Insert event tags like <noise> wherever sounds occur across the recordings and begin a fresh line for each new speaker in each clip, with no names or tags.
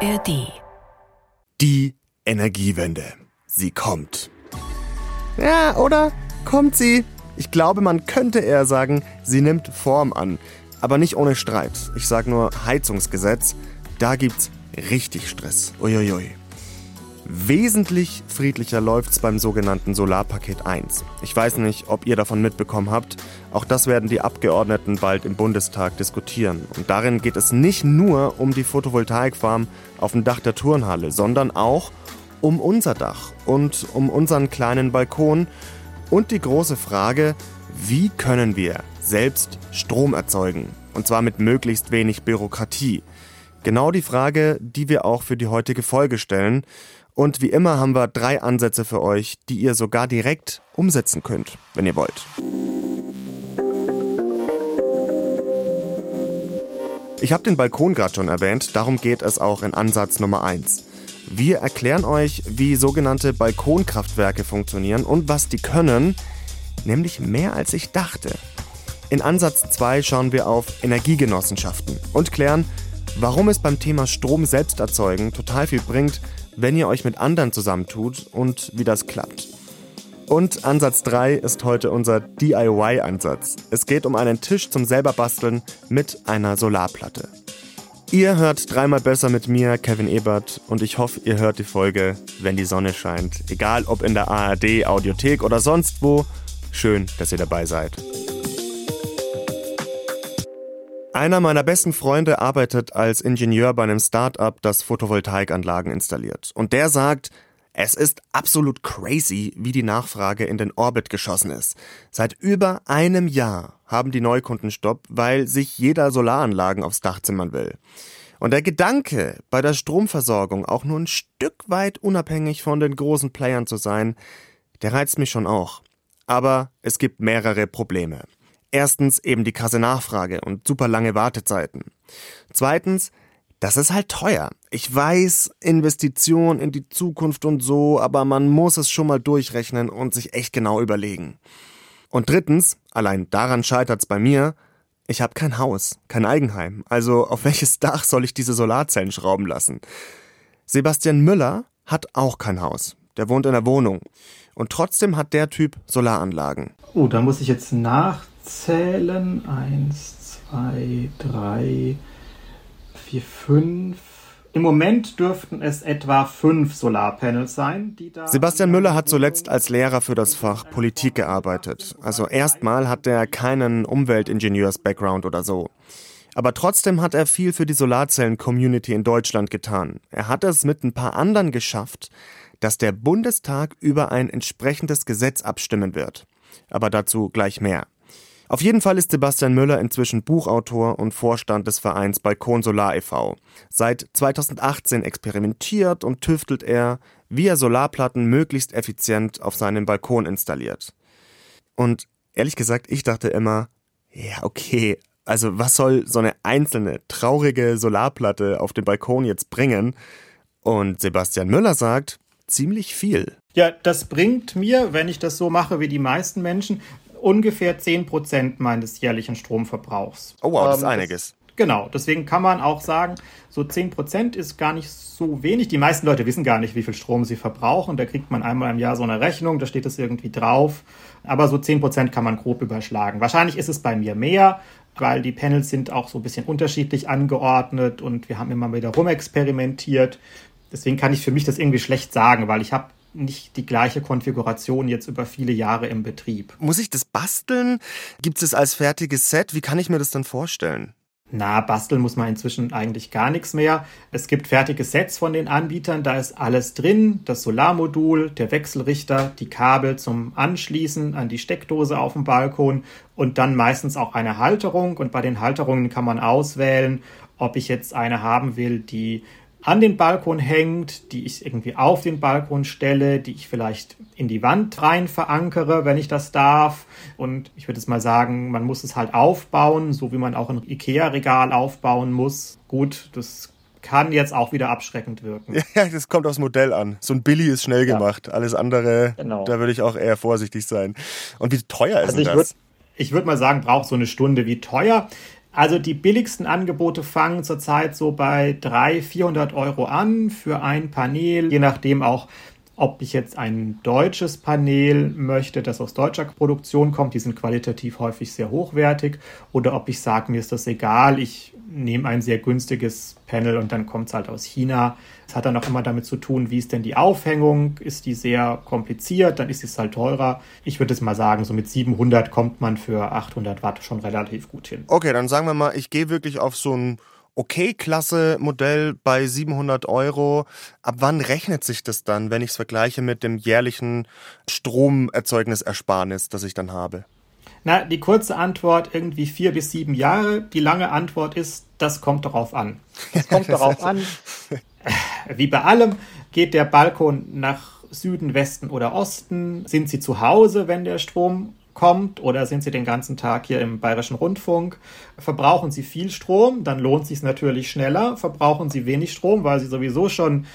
ARD.
Die Energiewende. Sie kommt. Ja, oder? Kommt sie? Ich glaube, man könnte eher sagen, sie nimmt Form an. Aber nicht ohne Streit. Ich sag nur Heizungsgesetz. Da gibt's richtig Stress. Uiuiui. Wesentlich friedlicher läuft's beim sogenannten Solarpaket 1. Ich weiß nicht, ob ihr davon mitbekommen habt. Auch das werden die Abgeordneten bald im Bundestag diskutieren. Und darin geht es nicht nur um die Photovoltaikfarm auf dem Dach der Turnhalle, sondern auch um unser Dach und um unseren kleinen Balkon und die große Frage, wie können wir selbst Strom erzeugen? Und zwar mit möglichst wenig Bürokratie. Genau die Frage, die wir auch für die heutige Folge stellen. Und wie immer haben wir drei Ansätze für euch, die ihr sogar direkt umsetzen könnt, wenn ihr wollt. Ich habe den Balkon gerade schon erwähnt, darum geht es auch in Ansatz Nummer 1. Wir erklären euch, wie sogenannte Balkonkraftwerke funktionieren und was die können, nämlich mehr als ich dachte. In Ansatz 2 schauen wir auf Energiegenossenschaften und klären, warum es beim Thema Strom selbst erzeugen total viel bringt, wenn ihr euch mit anderen zusammentut und wie das klappt. Und Ansatz 3 ist heute unser DIY-Ansatz. Es geht um einen Tisch zum selberbasteln mit einer Solarplatte. Ihr hört dreimal besser mit mir, Kevin Ebert, und ich hoffe, ihr hört die Folge, wenn die Sonne scheint. Egal ob in der ARD, Audiothek oder sonst wo. Schön, dass ihr dabei seid. Einer meiner besten Freunde arbeitet als Ingenieur bei einem Start-up, das Photovoltaikanlagen installiert. Und der sagt, es ist absolut crazy, wie die Nachfrage in den Orbit geschossen ist. Seit über einem Jahr haben die Neukunden Stopp, weil sich jeder Solaranlagen aufs Dach zimmern will. Und der Gedanke, bei der Stromversorgung auch nur ein Stück weit unabhängig von den großen Playern zu sein, der reizt mich schon auch. Aber es gibt mehrere Probleme. Erstens eben die krasse Nachfrage und super lange Wartezeiten. Zweitens, das ist halt teuer. Ich weiß, Investition in die Zukunft und so, aber man muss es schon mal durchrechnen und sich echt genau überlegen. Und drittens, allein daran scheitert's bei mir, ich habe kein Haus, kein Eigenheim. Also auf welches Dach soll ich diese Solarzellen schrauben lassen? Sebastian Müller hat auch kein Haus. Der wohnt in der Wohnung. Und trotzdem hat der Typ Solaranlagen.
Oh, da muss ich jetzt nachzählen. Eins, zwei, drei, vier, fünf. Im Moment dürften es etwa fünf Solarpanels sein, die da.
Sebastian Müller hat zuletzt als Lehrer für das Fach Politik gearbeitet. Also erstmal hat er keinen Umweltingenieurs-Background oder so. Aber trotzdem hat er viel für die Solarzellen-Community in Deutschland getan. Er hat es mit ein paar anderen geschafft, dass der Bundestag über ein entsprechendes Gesetz abstimmen wird. Aber dazu gleich mehr. Auf jeden Fall ist Sebastian Müller inzwischen Buchautor und Vorstand des Vereins Balkon Solar e.V. Seit 2018 experimentiert und tüftelt er, wie er Solarplatten möglichst effizient auf seinem Balkon installiert. Und ehrlich gesagt, ich dachte immer, ja, okay, also was soll so eine einzelne, traurige Solarplatte auf dem Balkon jetzt bringen? Und Sebastian Müller sagt, ziemlich viel.
Ja, das bringt mir, wenn ich das so mache wie die meisten Menschen, ungefähr 10% meines jährlichen Stromverbrauchs.
Oh wow, das ist
Ähm,
einiges.
Genau, deswegen kann man auch sagen, so 10% ist gar nicht so wenig. Die meisten Leute wissen gar nicht, wie viel Strom sie verbrauchen. Da kriegt man einmal im Jahr so eine Rechnung, da steht es irgendwie drauf. Aber so 10% kann man grob überschlagen. Wahrscheinlich ist es bei mir mehr, weil die Panels sind auch so ein bisschen unterschiedlich angeordnet und wir haben immer wieder rumexperimentiert. Deswegen kann ich für mich das irgendwie schlecht sagen, weil ich habe nicht die gleiche Konfiguration jetzt über viele Jahre im Betrieb.
Muss ich das basteln? Gibt es als fertiges Set? Wie kann ich mir das dann vorstellen?
Na, basteln muss man inzwischen eigentlich gar nichts mehr. Es gibt fertige Sets von den Anbietern, da ist alles drin. Das Solarmodul, der Wechselrichter, die Kabel zum Anschließen an die Steckdose auf dem Balkon und dann meistens auch eine Halterung. Und bei den Halterungen kann man auswählen, ob ich jetzt eine haben will, die an den Balkon hängt, die ich irgendwie auf den Balkon stelle, die ich vielleicht in die Wand rein verankere, wenn ich das darf. Und ich würde jetzt mal sagen, man muss es halt aufbauen, so wie man auch ein IKEA-Regal aufbauen muss. Gut, das kann jetzt auch wieder abschreckend wirken. <laughs>
Ja, das kommt aufs Modell an. So ein Billy ist schnell
Ja.
gemacht. Alles andere,
Genau.
da würde ich auch eher vorsichtig sein. Und wie teuer ist
Also
denn
ich
das?
würde ich würd mal sagen, braucht so eine Stunde. Wie teuer? Also die billigsten Angebote fangen zurzeit so bei 300, 400 Euro an für ein Panel, je nachdem auch, ob ich jetzt ein deutsches Panel möchte, das aus deutscher Produktion kommt, die sind qualitativ häufig sehr hochwertig, oder ob ich sage, mir ist das egal, ich nehme ein sehr günstiges Panel und dann kommt es halt aus China. Es hat dann auch immer damit zu tun, wie ist denn die Aufhängung, ist die sehr kompliziert, dann ist es halt teurer. Ich würde es mal sagen, so mit 700 kommt man für 800 Watt schon relativ gut hin.
Okay, dann sagen wir mal, ich gehe wirklich auf so ein Okay-Klasse-Modell bei 700 Euro. Ab wann rechnet sich das dann, wenn ich es vergleiche mit dem jährlichen Stromerzeugnisersparnis, das ich dann habe?
Na, die kurze Antwort irgendwie vier bis sieben Jahre. Die lange Antwort ist, das kommt darauf an. Es kommt darauf an, <laughs> wie bei allem, geht der Balkon nach Süden, Westen oder Osten? Sind Sie zu Hause, wenn der Strom kommt oder sind Sie den ganzen Tag hier im Bayerischen Rundfunk? Verbrauchen Sie viel Strom, dann lohnt es sich natürlich schneller. Verbrauchen Sie wenig Strom, weil Sie sowieso schon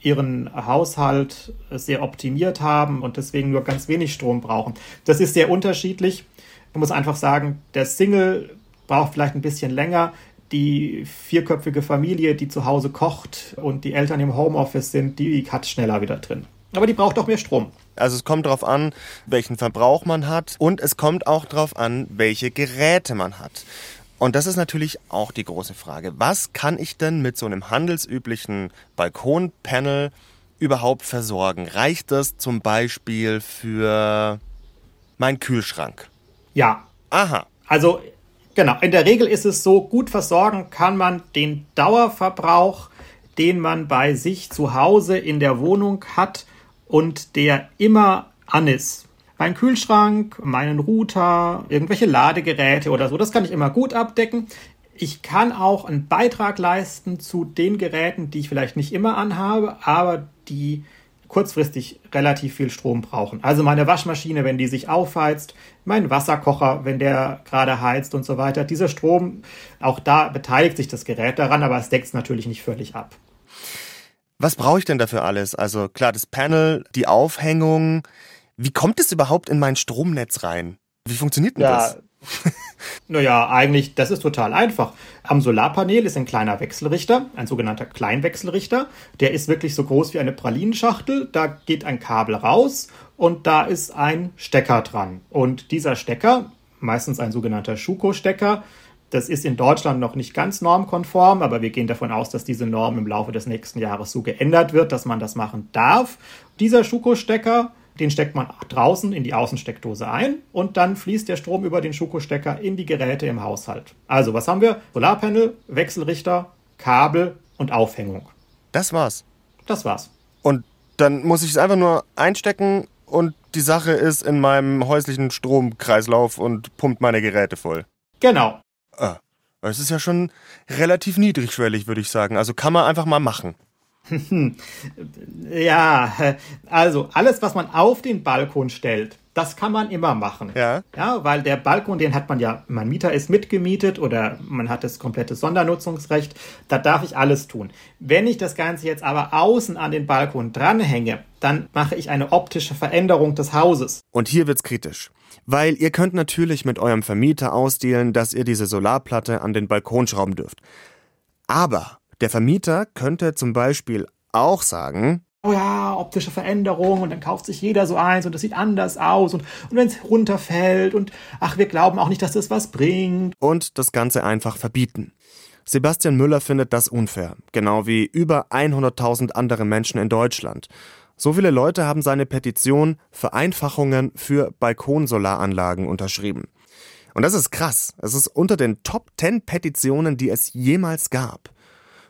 Ihren Haushalt sehr optimiert haben und deswegen nur ganz wenig Strom brauchen. Das ist sehr unterschiedlich. Man muss einfach sagen, der Single braucht vielleicht ein bisschen länger. Die vierköpfige Familie, die zu Hause kocht und die Eltern im Homeoffice sind, die hat schneller wieder drin. Aber die braucht auch mehr Strom.
Also es kommt darauf an, welchen Verbrauch man hat und es kommt auch darauf an, welche Geräte man hat. Und das ist natürlich auch die große Frage. Was kann ich denn mit so einem handelsüblichen Balkonpanel überhaupt versorgen? Reicht das zum Beispiel für meinen Kühlschrank?
Ja.
Aha.
Also genau, in der Regel ist es so, gut versorgen kann man den Dauerverbrauch, den man bei sich zu Hause in der Wohnung hat, und der immer an ist. Mein Kühlschrank, meinen Router, irgendwelche Ladegeräte oder so, das kann ich immer gut abdecken. Ich kann auch einen Beitrag leisten zu den Geräten, die ich vielleicht nicht immer anhabe, aber die kurzfristig relativ viel Strom brauchen. Also meine Waschmaschine, wenn die sich aufheizt, mein Wasserkocher, wenn der gerade heizt und so weiter. Dieser Strom, auch da beteiligt sich das Gerät daran, aber es deckt es natürlich nicht völlig ab.
Was brauche ich denn dafür alles? Also klar, das Panel, die Aufhängung. Wie kommt es überhaupt in mein Stromnetz rein? Wie funktioniert denn ja, das? <laughs> <laughs>
naja, eigentlich, das ist total einfach. Am Solarpanel ist ein kleiner Wechselrichter, ein sogenannter Kleinwechselrichter. Der ist wirklich so groß wie eine Pralinenschachtel. Da geht ein Kabel raus und da ist ein Stecker dran. Und dieser Stecker, meistens ein sogenannter Schuko-Stecker, das ist in Deutschland noch nicht ganz normkonform, aber wir gehen davon aus, dass diese Norm im Laufe des nächsten Jahres so geändert wird, dass man das machen darf. Dieser Schuko-Stecker, den steckt man draußen in die Außensteckdose ein und dann fließt der Strom über den Schuko-Stecker in die Geräte im Haushalt. Also, was haben wir? Solarpanel, Wechselrichter, Kabel und Aufhängung.
Das war's.
Das war's.
Und dann muss ich es einfach nur einstecken und die Sache ist in meinem häuslichen Stromkreislauf und pumpt meine Geräte voll.
Genau.
Ah, es ist ja schon relativ niedrigschwellig, würde ich sagen. Also kann man einfach mal machen. <laughs>
ja, also alles, was man auf den Balkon stellt, das kann man immer machen.
Ja.
Ja, weil der Balkon, den hat man ja, mein Mieter ist mitgemietet oder man hat das komplette Sondernutzungsrecht. Da darf ich alles tun. Wenn ich das Ganze jetzt aber außen an den Balkon dranhänge, dann mache ich eine optische Veränderung des Hauses.
Und hier wird's kritisch. Weil ihr könnt natürlich mit eurem Vermieter ausdealen, dass ihr diese Solarplatte an den Balkon schrauben dürft. Aber der Vermieter könnte zum Beispiel auch sagen,
oh ja, optische Veränderung und dann kauft sich jeder so eins und das sieht anders aus und, und wenn es runterfällt und ach, wir glauben auch nicht, dass das was bringt.
Und das Ganze einfach verbieten. Sebastian Müller findet das unfair, genau wie über 100.000 andere Menschen in Deutschland. So viele Leute haben seine Petition Vereinfachungen für Balkonsolaranlagen unterschrieben. Und das ist krass. Es ist unter den Top 10 Petitionen, die es jemals gab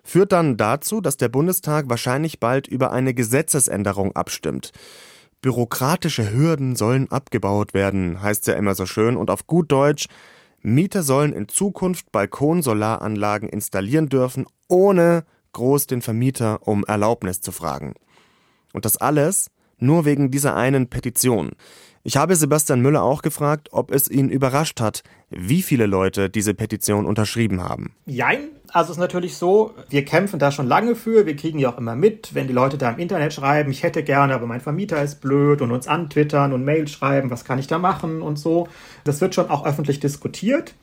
führt dann dazu, dass der Bundestag wahrscheinlich bald über eine Gesetzesänderung abstimmt. Bürokratische Hürden sollen abgebaut werden, heißt ja immer so schön, und auf gut Deutsch, Mieter sollen in Zukunft Balkonsolaranlagen installieren dürfen, ohne groß den Vermieter um Erlaubnis zu fragen. Und das alles nur wegen dieser einen Petition. Ich habe Sebastian Müller auch gefragt, ob es ihn überrascht hat, wie viele Leute diese Petition unterschrieben haben.
Jein, also es ist natürlich so, wir kämpfen da schon lange für, wir kriegen ja auch immer mit, wenn die Leute da im Internet schreiben, ich hätte gerne, aber mein Vermieter ist blöd und uns antwittern und Mail schreiben, was kann ich da machen und so. Das wird schon auch öffentlich diskutiert.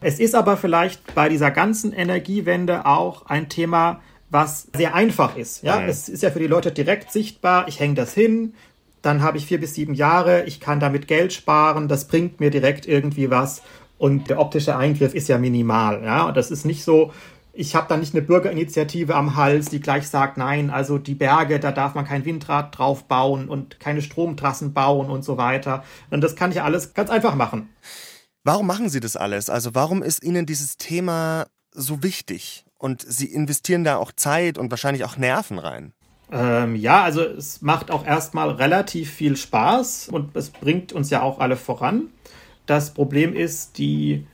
Es ist aber vielleicht bei dieser ganzen Energiewende auch ein Thema, was sehr einfach ist. Ja, mhm. es ist ja für die Leute direkt sichtbar. Ich hänge das hin, dann habe ich vier bis sieben Jahre, ich kann damit Geld sparen, das bringt mir direkt irgendwie was. Und der optische Eingriff ist ja minimal. Ja, und das ist nicht so, ich habe da nicht eine Bürgerinitiative am Hals, die gleich sagt, nein, also die Berge, da darf man kein Windrad drauf bauen und keine Stromtrassen bauen und so weiter. Und das kann ich alles ganz einfach machen.
Warum machen Sie das alles? Also warum ist Ihnen dieses Thema so wichtig? Und Sie investieren da auch Zeit und wahrscheinlich auch Nerven rein.
Ähm, ja, also es macht auch erstmal relativ viel Spaß und es bringt uns ja auch alle voran. Das Problem ist, die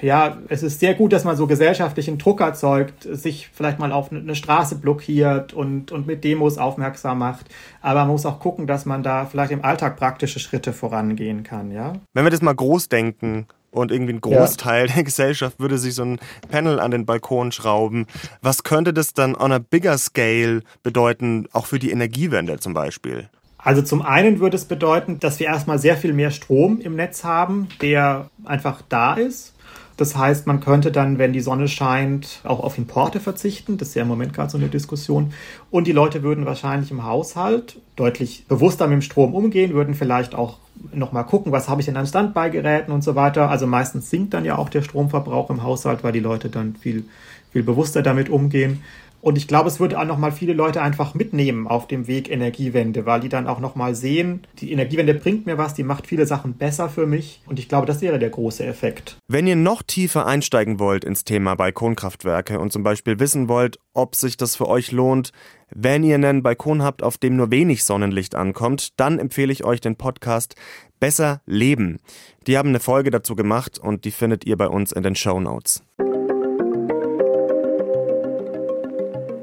ja, es ist sehr gut, dass man so gesellschaftlichen Druck erzeugt, sich vielleicht mal auf eine Straße blockiert und, und mit Demos aufmerksam macht. Aber man muss auch gucken, dass man da vielleicht im Alltag praktische Schritte vorangehen kann, ja.
Wenn wir das mal groß denken und irgendwie ein Großteil ja. der Gesellschaft würde sich so ein Panel an den Balkon schrauben, was könnte das dann on a bigger scale bedeuten, auch für die Energiewende zum Beispiel?
Also zum einen würde es bedeuten, dass wir erstmal sehr viel mehr Strom im Netz haben, der einfach da ist das heißt, man könnte dann, wenn die Sonne scheint, auch auf Importe verzichten. Das ist ja im Moment gerade so eine Diskussion. Und die Leute würden wahrscheinlich im Haushalt deutlich bewusster mit dem Strom umgehen, würden vielleicht auch nochmal gucken, was habe ich denn an Standbeigeräten und so weiter. Also meistens sinkt dann ja auch der Stromverbrauch im Haushalt, weil die Leute dann viel, viel bewusster damit umgehen. Und ich glaube, es würde auch nochmal viele Leute einfach mitnehmen auf dem Weg Energiewende, weil die dann auch nochmal sehen, die Energiewende bringt mir was, die macht viele Sachen besser für mich. Und ich glaube, das wäre der große Effekt.
Wenn ihr noch tiefer einsteigen wollt ins Thema Balkonkraftwerke und zum Beispiel wissen wollt, ob sich das für euch lohnt, wenn ihr einen Balkon habt, auf dem nur wenig Sonnenlicht ankommt, dann empfehle ich euch den Podcast Besser Leben. Die haben eine Folge dazu gemacht und die findet ihr bei uns in den Show Notes.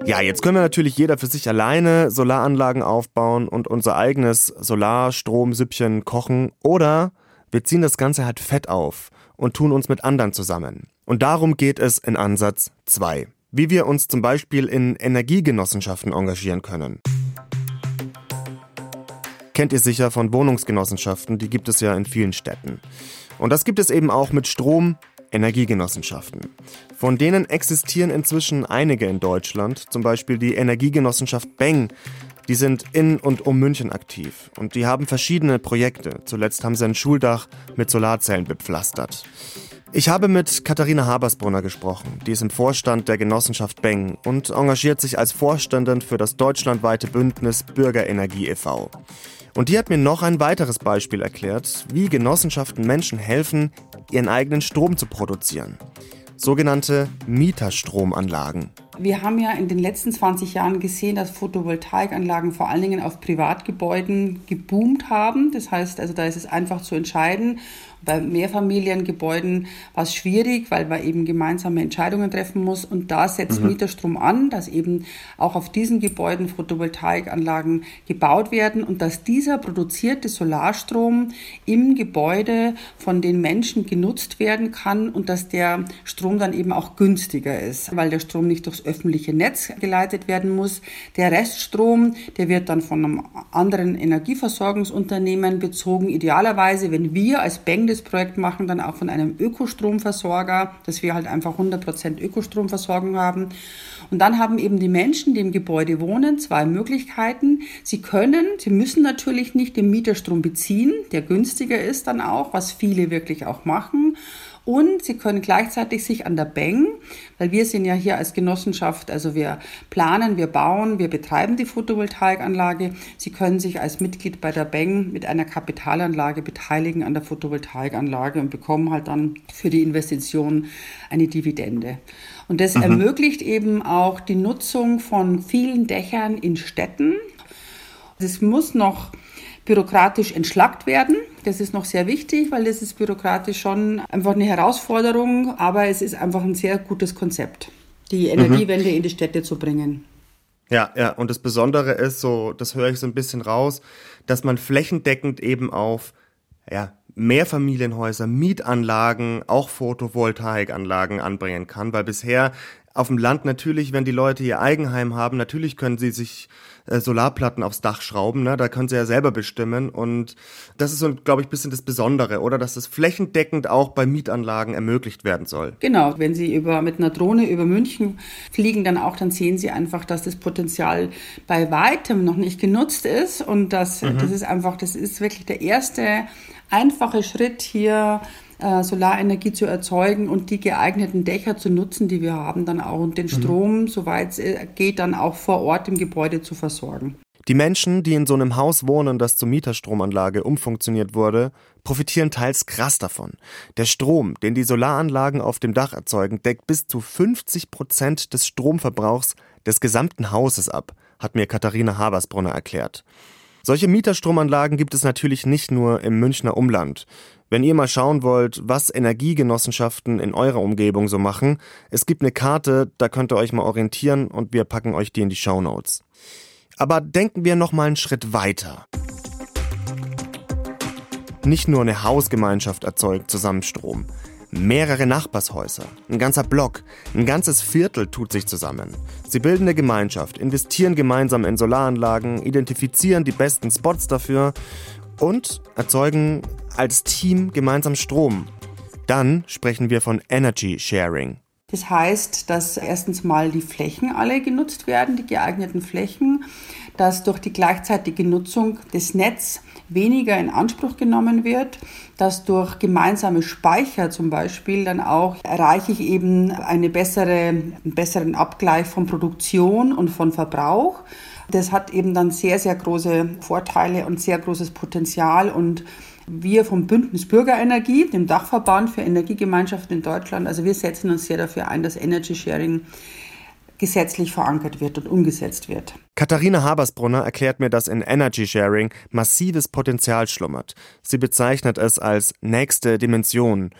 Ja, jetzt können wir natürlich jeder für sich alleine Solaranlagen aufbauen und unser eigenes Solarstromsüppchen kochen oder wir ziehen das Ganze halt fett auf und tun uns mit anderen zusammen. Und darum geht es in Ansatz 2. Wie wir uns zum Beispiel in Energiegenossenschaften engagieren können. Kennt ihr sicher von Wohnungsgenossenschaften, die gibt es ja in vielen Städten. Und das gibt es eben auch mit Strom, Energiegenossenschaften. Von denen existieren inzwischen einige in Deutschland, zum Beispiel die Energiegenossenschaft Beng. Die sind in und um München aktiv und die haben verschiedene Projekte. Zuletzt haben sie ein Schuldach mit Solarzellen bepflastert. Ich habe mit Katharina Habersbrunner gesprochen. Die ist im Vorstand der Genossenschaft Beng und engagiert sich als Vorständin für das deutschlandweite Bündnis Bürgerenergie e.V. Und die hat mir noch ein weiteres Beispiel erklärt, wie Genossenschaften Menschen helfen, ihren eigenen Strom zu produzieren. Sogenannte Mieterstromanlagen.
Wir haben ja in den letzten 20 Jahren gesehen, dass Photovoltaikanlagen vor allen Dingen auf Privatgebäuden geboomt haben. Das heißt, also da ist es einfach zu entscheiden, bei Mehrfamiliengebäuden war es schwierig, weil man eben gemeinsame Entscheidungen treffen muss. Und da setzt mhm. Mieterstrom an, dass eben auch auf diesen Gebäuden Photovoltaikanlagen gebaut werden und dass dieser produzierte Solarstrom im Gebäude von den Menschen genutzt werden kann und dass der Strom dann eben auch günstiger ist, weil der Strom nicht durchs öffentliche Netz geleitet werden muss. Der Reststrom, der wird dann von einem anderen Energieversorgungsunternehmen bezogen. Idealerweise, wenn wir als Bank das Projekt machen, dann auch von einem Ökostromversorger, dass wir halt einfach 100% Ökostromversorgung haben. Und dann haben eben die Menschen, die im Gebäude wohnen, zwei Möglichkeiten. Sie können, sie müssen natürlich nicht den Mieterstrom beziehen, der günstiger ist dann auch, was viele wirklich auch machen. Und sie können gleichzeitig sich an der Beng, weil wir sind ja hier als Genossenschaft, also wir planen, wir bauen, wir betreiben die Photovoltaikanlage. Sie können sich als Mitglied bei der Beng mit einer Kapitalanlage beteiligen an der Photovoltaikanlage und bekommen halt dann für die Investition eine Dividende. Und das mhm. ermöglicht eben auch die Nutzung von vielen Dächern in Städten. Es muss noch bürokratisch entschlackt werden. Das ist noch sehr wichtig, weil das ist bürokratisch schon einfach eine Herausforderung, aber es ist einfach ein sehr gutes Konzept, die Energiewende mhm. in die Städte zu bringen.
Ja, ja, und das Besondere ist so, das höre ich so ein bisschen raus, dass man flächendeckend eben auf ja, Mehrfamilienhäuser, Mietanlagen, auch Photovoltaikanlagen anbringen kann, weil bisher Auf dem Land natürlich, wenn die Leute ihr Eigenheim haben, natürlich können sie sich äh, Solarplatten aufs Dach schrauben, ne? da können sie ja selber bestimmen und das ist so, glaube ich, ein bisschen das Besondere, oder? Dass das flächendeckend auch bei Mietanlagen ermöglicht werden soll.
Genau, wenn Sie über, mit einer Drohne über München fliegen, dann auch, dann sehen Sie einfach, dass das Potenzial bei weitem noch nicht genutzt ist und das, mhm. das ist einfach, das ist wirklich der erste einfache Schritt hier äh, Solarenergie zu erzeugen und die geeigneten Dächer zu nutzen, die wir haben, dann auch und den mhm. Strom, mhm. soweit es äh, geht, dann auch vor Ort im Gebäude zu versorgen.
Die Menschen, die in so einem Haus wohnen, das zur Mieterstromanlage umfunktioniert wurde, profitieren teils krass davon. Der Strom, den die Solaranlagen auf dem Dach erzeugen, deckt bis zu 50 Prozent des Stromverbrauchs des gesamten Hauses ab, hat mir Katharina Habersbrunner erklärt. Solche Mieterstromanlagen gibt es natürlich nicht nur im Münchner Umland. Wenn ihr mal schauen wollt, was Energiegenossenschaften in eurer Umgebung so machen, es gibt eine Karte, da könnt ihr euch mal orientieren und wir packen euch die in die Show Notes. Aber denken wir noch mal einen Schritt weiter. Nicht nur eine Hausgemeinschaft erzeugt Zusammenstrom. Mehrere Nachbarshäuser, ein ganzer Block, ein ganzes Viertel tut sich zusammen. Sie bilden eine Gemeinschaft, investieren gemeinsam in Solaranlagen, identifizieren die besten Spots dafür und erzeugen als Team gemeinsam Strom. Dann sprechen wir von Energy Sharing.
Das heißt, dass erstens mal die Flächen alle genutzt werden, die geeigneten Flächen, dass durch die gleichzeitige Nutzung des Netzes weniger in Anspruch genommen wird, dass durch gemeinsame Speicher zum Beispiel dann auch erreiche ich eben eine bessere, einen besseren Abgleich von Produktion und von Verbrauch. Das hat eben dann sehr, sehr große Vorteile und sehr großes Potenzial und wir vom Bündnis Bürgerenergie, dem Dachverband für Energiegemeinschaften in Deutschland, also wir setzen uns sehr dafür ein, dass Energy Sharing gesetzlich verankert wird und umgesetzt wird.
Katharina Habersbrunner erklärt mir, dass in Energy Sharing massives Potenzial schlummert. Sie bezeichnet es als nächste Dimension.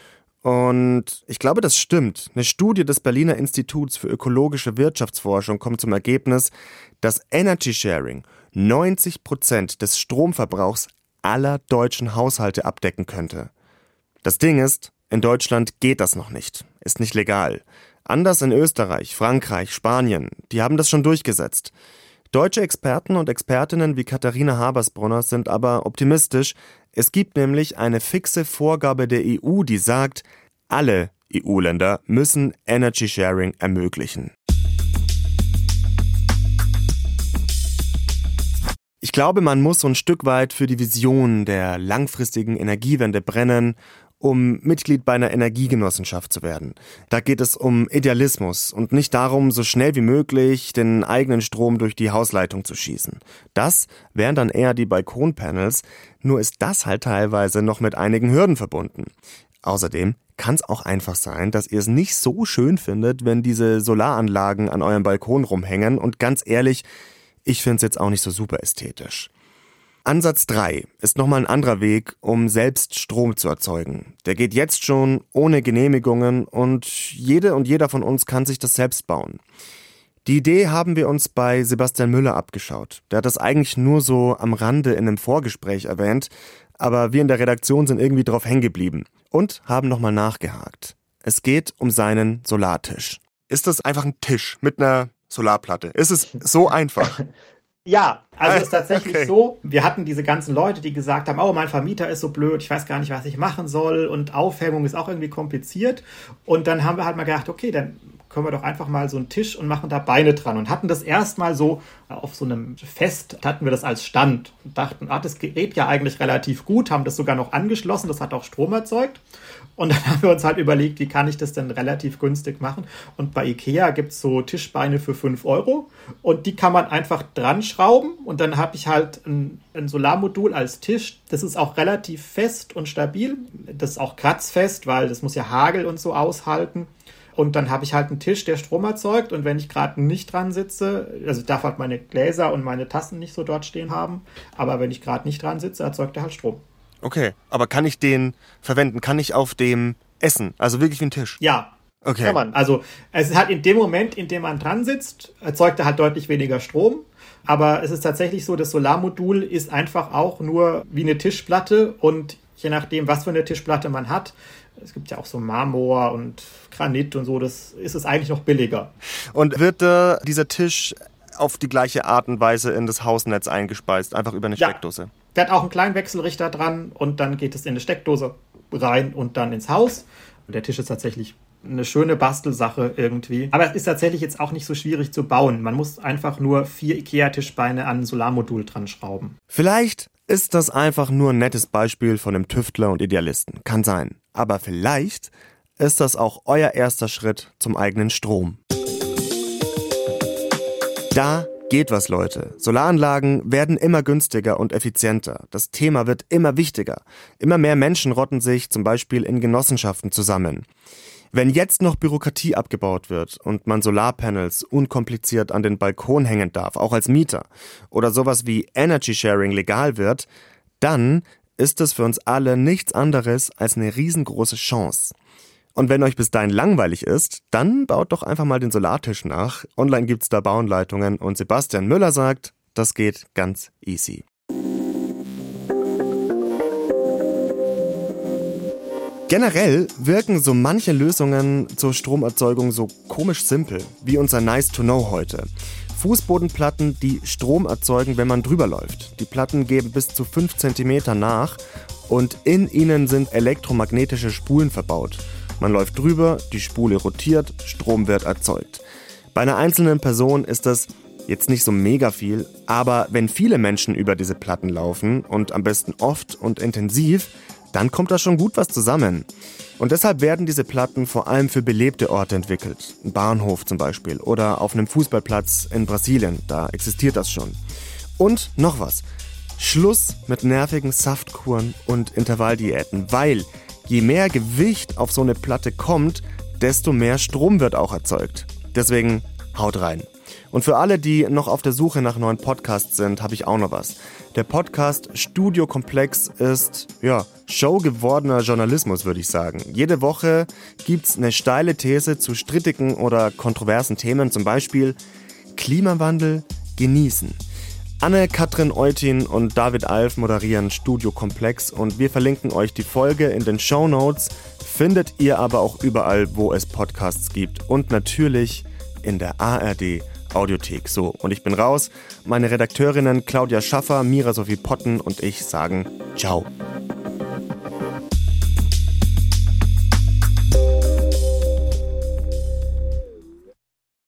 Und ich glaube, das stimmt. Eine Studie des Berliner Instituts für ökologische Wirtschaftsforschung kommt zum Ergebnis, dass Energy Sharing 90 Prozent des Stromverbrauchs aller deutschen Haushalte abdecken könnte. Das Ding ist, in Deutschland geht das noch nicht, ist nicht legal. Anders in Österreich, Frankreich, Spanien, die haben das schon durchgesetzt. Deutsche Experten und Expertinnen wie Katharina Habersbrunner sind aber optimistisch. Es gibt nämlich eine fixe Vorgabe der EU, die sagt, alle EU-Länder müssen Energy Sharing ermöglichen. Ich glaube, man muss so ein Stück weit für die Vision der langfristigen Energiewende brennen um Mitglied bei einer Energiegenossenschaft zu werden. Da geht es um Idealismus und nicht darum, so schnell wie möglich den eigenen Strom durch die Hausleitung zu schießen. Das wären dann eher die Balkonpanels, nur ist das halt teilweise noch mit einigen Hürden verbunden. Außerdem kann es auch einfach sein, dass ihr es nicht so schön findet, wenn diese Solaranlagen an eurem Balkon rumhängen und ganz ehrlich, ich finde es jetzt auch nicht so super ästhetisch. Ansatz 3 ist nochmal ein anderer Weg, um selbst Strom zu erzeugen. Der geht jetzt schon ohne Genehmigungen und jede und jeder von uns kann sich das selbst bauen. Die Idee haben wir uns bei Sebastian Müller abgeschaut. Der hat das eigentlich nur so am Rande in einem Vorgespräch erwähnt, aber wir in der Redaktion sind irgendwie drauf hängen geblieben und haben nochmal nachgehakt. Es geht um seinen Solartisch. Ist das einfach ein Tisch mit einer Solarplatte? Ist es so einfach? <laughs>
Ja, also es ist tatsächlich okay. so, wir hatten diese ganzen Leute, die gesagt haben, oh, mein Vermieter ist so blöd, ich weiß gar nicht, was ich machen soll und Aufhängung ist auch irgendwie kompliziert. Und dann haben wir halt mal gedacht, okay, dann können wir doch einfach mal so einen Tisch und machen da Beine dran und hatten das erstmal so auf so einem Fest, hatten wir das als Stand und dachten, ah, das Gerät ja eigentlich relativ gut, haben das sogar noch angeschlossen, das hat auch Strom erzeugt und dann <laughs> haben wir uns halt überlegt, wie kann ich das denn relativ günstig machen. Und bei Ikea gibt es so Tischbeine für 5 Euro und die kann man einfach dran schrauben und dann habe ich halt ein, ein, Solarmodul als Tisch. Das ist auch relativ fest und stabil. Das ist auch kratzfest, weil das muss ja Hagel und so aushalten. Und dann habe ich halt einen Tisch, der Strom erzeugt. Und wenn ich gerade nicht dran sitze, also ich darf halt meine Gläser und meine Tassen nicht so dort stehen haben, aber wenn ich gerade nicht dran sitze, erzeugt er halt Strom.
Okay, aber kann ich den verwenden? Kann ich auf dem essen? Also wirklich wie ein Tisch?
Ja. Okay. Kann man. Also es hat in dem Moment, in dem man dran sitzt, erzeugt er halt deutlich weniger Strom. Aber es ist tatsächlich so, das Solarmodul ist einfach auch nur wie eine Tischplatte und je nachdem, was für eine Tischplatte man hat, Es gibt ja auch so Marmor und Granit und so, das ist es eigentlich noch billiger.
Und wird äh, dieser Tisch auf die gleiche Art und Weise in das Hausnetz eingespeist, einfach über eine ja. Steckdose?
Der hat auch einen kleinen Wechselrichter dran und dann geht es in eine Steckdose rein und dann ins Haus. Der Tisch ist tatsächlich eine schöne Bastelsache irgendwie. Aber es ist tatsächlich jetzt auch nicht so schwierig zu bauen. Man muss einfach nur vier IKEA-Tischbeine an ein Solarmodul dran schrauben.
Vielleicht ist das einfach nur ein nettes Beispiel von einem Tüftler und Idealisten. Kann sein. Aber vielleicht ist das auch euer erster Schritt zum eigenen Strom. Da geht was, Leute. Solaranlagen werden immer günstiger und effizienter. Das Thema wird immer wichtiger. Immer mehr Menschen rotten sich zum Beispiel in Genossenschaften zusammen. Wenn jetzt noch Bürokratie abgebaut wird und man Solarpanels unkompliziert an den Balkon hängen darf, auch als Mieter, oder sowas wie Energy Sharing legal wird, dann ist es für uns alle nichts anderes als eine riesengroße Chance. Und wenn euch bis dahin langweilig ist, dann baut doch einfach mal den Solartisch nach. Online gibt's da Bauanleitungen und Sebastian Müller sagt, das geht ganz easy. Generell wirken so manche Lösungen zur Stromerzeugung so komisch simpel, wie unser Nice to Know heute. Fußbodenplatten, die Strom erzeugen, wenn man drüber läuft. Die Platten geben bis zu 5 cm nach und in ihnen sind elektromagnetische Spulen verbaut. Man läuft drüber, die Spule rotiert, Strom wird erzeugt. Bei einer einzelnen Person ist das jetzt nicht so mega viel, aber wenn viele Menschen über diese Platten laufen und am besten oft und intensiv, dann kommt da schon gut was zusammen. Und deshalb werden diese Platten vor allem für belebte Orte entwickelt. Ein Bahnhof zum Beispiel oder auf einem Fußballplatz in Brasilien, da existiert das schon. Und noch was. Schluss mit nervigen Saftkuren und Intervalldiäten, weil je mehr Gewicht auf so eine Platte kommt, desto mehr Strom wird auch erzeugt. Deswegen haut rein. Und für alle, die noch auf der Suche nach neuen Podcasts sind, habe ich auch noch was. Der Podcast Studio Komplex ist, ja, showgewordener Journalismus, würde ich sagen. Jede Woche gibt's eine steile These zu strittigen oder kontroversen Themen, zum Beispiel Klimawandel genießen. Anne-Katrin Eutin und David Alf moderieren Studio Komplex und wir verlinken euch die Folge in den Show Notes. Findet ihr aber auch überall, wo es Podcasts gibt und natürlich in der ARD Audiothek. So, und ich bin raus. Meine Redakteurinnen Claudia Schaffer, Mira Sophie Potten und ich sagen Ciao.